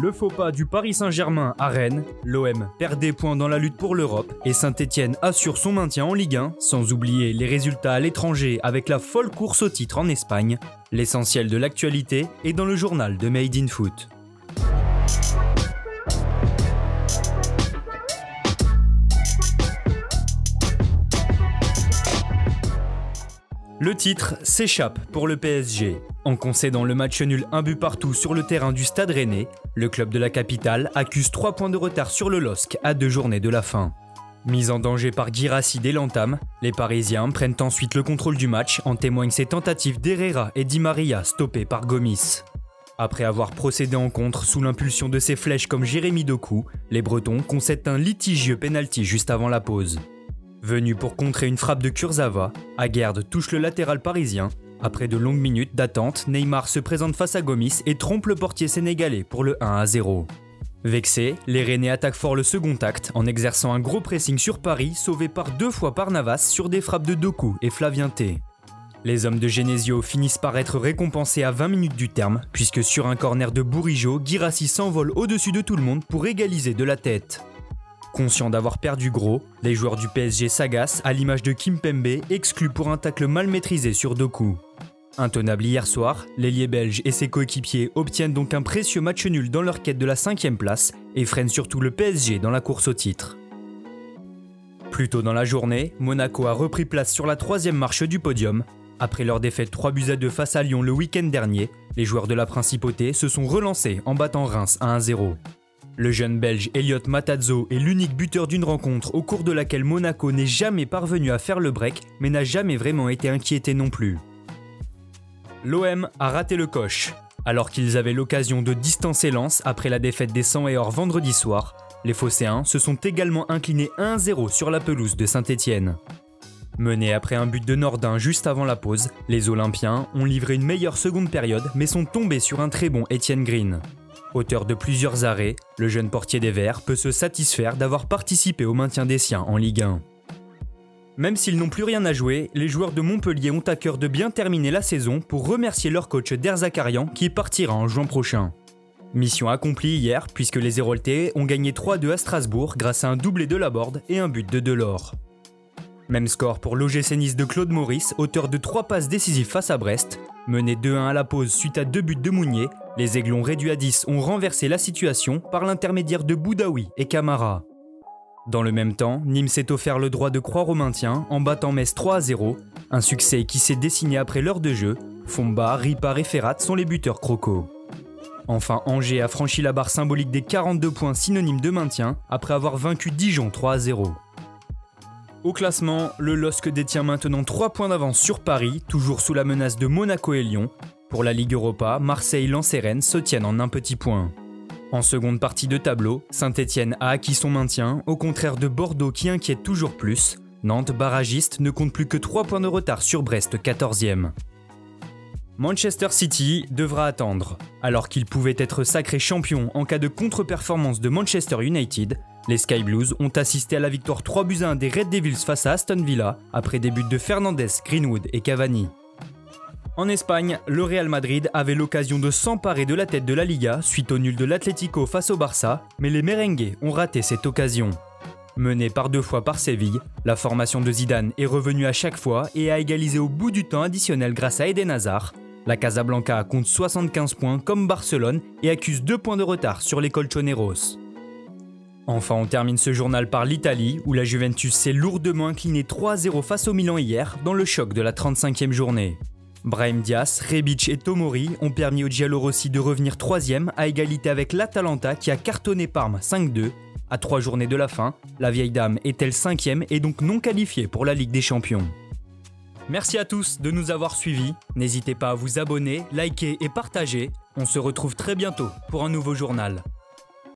Le faux pas du Paris Saint-Germain à Rennes, l'OM perd des points dans la lutte pour l'Europe et Saint-Etienne assure son maintien en Ligue 1, sans oublier les résultats à l'étranger avec la folle course au titre en Espagne. L'essentiel de l'actualité est dans le journal de Made in Foot. Le titre s'échappe pour le PSG. En concédant le match nul un but partout sur le terrain du Stade Rennais, le club de la capitale accuse 3 points de retard sur le LOSC à deux journées de la fin. Mis en danger par Girassi dès l'entame, les Parisiens prennent ensuite le contrôle du match, en témoignent ces tentatives d'Herrera et Di Maria stoppées par Gomis. Après avoir procédé en contre sous l'impulsion de ses flèches comme Jérémy Doku, les Bretons concèdent un litigieux penalty juste avant la pause. Venu pour contrer une frappe de Kurzawa, Aguerd touche le latéral parisien. Après de longues minutes d'attente, Neymar se présente face à Gomis et trompe le portier sénégalais pour le 1 à 0. Vexés, les Rennais attaquent fort le second acte en exerçant un gros pressing sur Paris, sauvé par deux fois par Navas sur des frappes de Doku et Flavien T. Les hommes de Genesio finissent par être récompensés à 20 minutes du terme, puisque sur un corner de Bourigeau, Girassi s'envole au-dessus de tout le monde pour égaliser de la tête. Conscient d'avoir perdu gros, les joueurs du PSG s'agacent à l'image de Kim Pembe, exclu pour un tacle mal maîtrisé sur Doku. Intenable hier soir, l'ailier belge et ses coéquipiers obtiennent donc un précieux match nul dans leur quête de la cinquième place et freinent surtout le PSG dans la course au titre. Plus tôt dans la journée, Monaco a repris place sur la troisième marche du podium. Après leur défaite 3 buts à 2 face à Lyon le week-end dernier, les joueurs de la principauté se sont relancés en battant Reims à 1-0. Le jeune belge Elliot Matazzo est l'unique buteur d'une rencontre au cours de laquelle Monaco n'est jamais parvenu à faire le break, mais n'a jamais vraiment été inquiété non plus. L'OM a raté le coche. Alors qu'ils avaient l'occasion de distancer Lens après la défaite des 100 et or vendredi soir, les Phocéens se sont également inclinés 1-0 sur la pelouse de Saint-Étienne. Menés après un but de Nordin juste avant la pause, les Olympiens ont livré une meilleure seconde période mais sont tombés sur un très bon Étienne Green. Auteur de plusieurs arrêts, le jeune portier des Verts peut se satisfaire d'avoir participé au maintien des siens en Ligue 1. Même s'ils n'ont plus rien à jouer, les joueurs de Montpellier ont à cœur de bien terminer la saison pour remercier leur coach Der Zakarian qui partira en juin prochain. Mission accomplie hier puisque les Héroltais ont gagné 3-2 à Strasbourg grâce à un doublé de la Borde et un but de Delors. Même score pour l'OGC Nice de Claude Maurice, auteur de 3 passes décisives face à Brest. Mené 2-1 à la pause suite à deux buts de Mounier, les Aiglons réduits à 10 ont renversé la situation par l'intermédiaire de Boudaoui et Camara. Dans le même temps, Nîmes s'est offert le droit de croire au maintien en battant Metz 3 0, un succès qui s'est dessiné après l'heure de jeu. Fomba, Ripar et Ferrat sont les buteurs crocos. Enfin, Angers a franchi la barre symbolique des 42 points synonymes de maintien après avoir vaincu Dijon 3 0. Au classement, le LOSC détient maintenant 3 points d'avance sur Paris, toujours sous la menace de Monaco et Lyon. Pour la Ligue Europa, Marseille, Lens se tiennent en un petit point. En seconde partie de tableau, Saint-Etienne a acquis son maintien, au contraire de Bordeaux qui inquiète toujours plus. Nantes, barragiste, ne compte plus que 3 points de retard sur Brest, 14e. Manchester City devra attendre. Alors qu'il pouvait être sacré champion en cas de contre-performance de Manchester United, les Sky Blues ont assisté à la victoire 3 buts à 1 des Red Devils face à Aston Villa après des buts de Fernandez, Greenwood et Cavani. En Espagne, le Real Madrid avait l'occasion de s'emparer de la tête de la Liga suite au nul de l'Atlético face au Barça, mais les merengues ont raté cette occasion. Menée par deux fois par Séville, la formation de Zidane est revenue à chaque fois et a égalisé au bout du temps additionnel grâce à Eden Hazard. La Casablanca compte 75 points comme Barcelone et accuse 2 points de retard sur les Colchoneros. Enfin, on termine ce journal par l'Italie, où la Juventus s'est lourdement inclinée 3-0 face au Milan hier, dans le choc de la 35e journée. Brahim Diaz, Rebic et Tomori ont permis au Giallorossi de revenir 3 à égalité avec l'Atalanta qui a cartonné Parme 5-2. À 3 journées de la fin, la vieille dame est-elle 5 et donc non qualifiée pour la Ligue des Champions? Merci à tous de nous avoir suivis. N'hésitez pas à vous abonner, liker et partager. On se retrouve très bientôt pour un nouveau journal.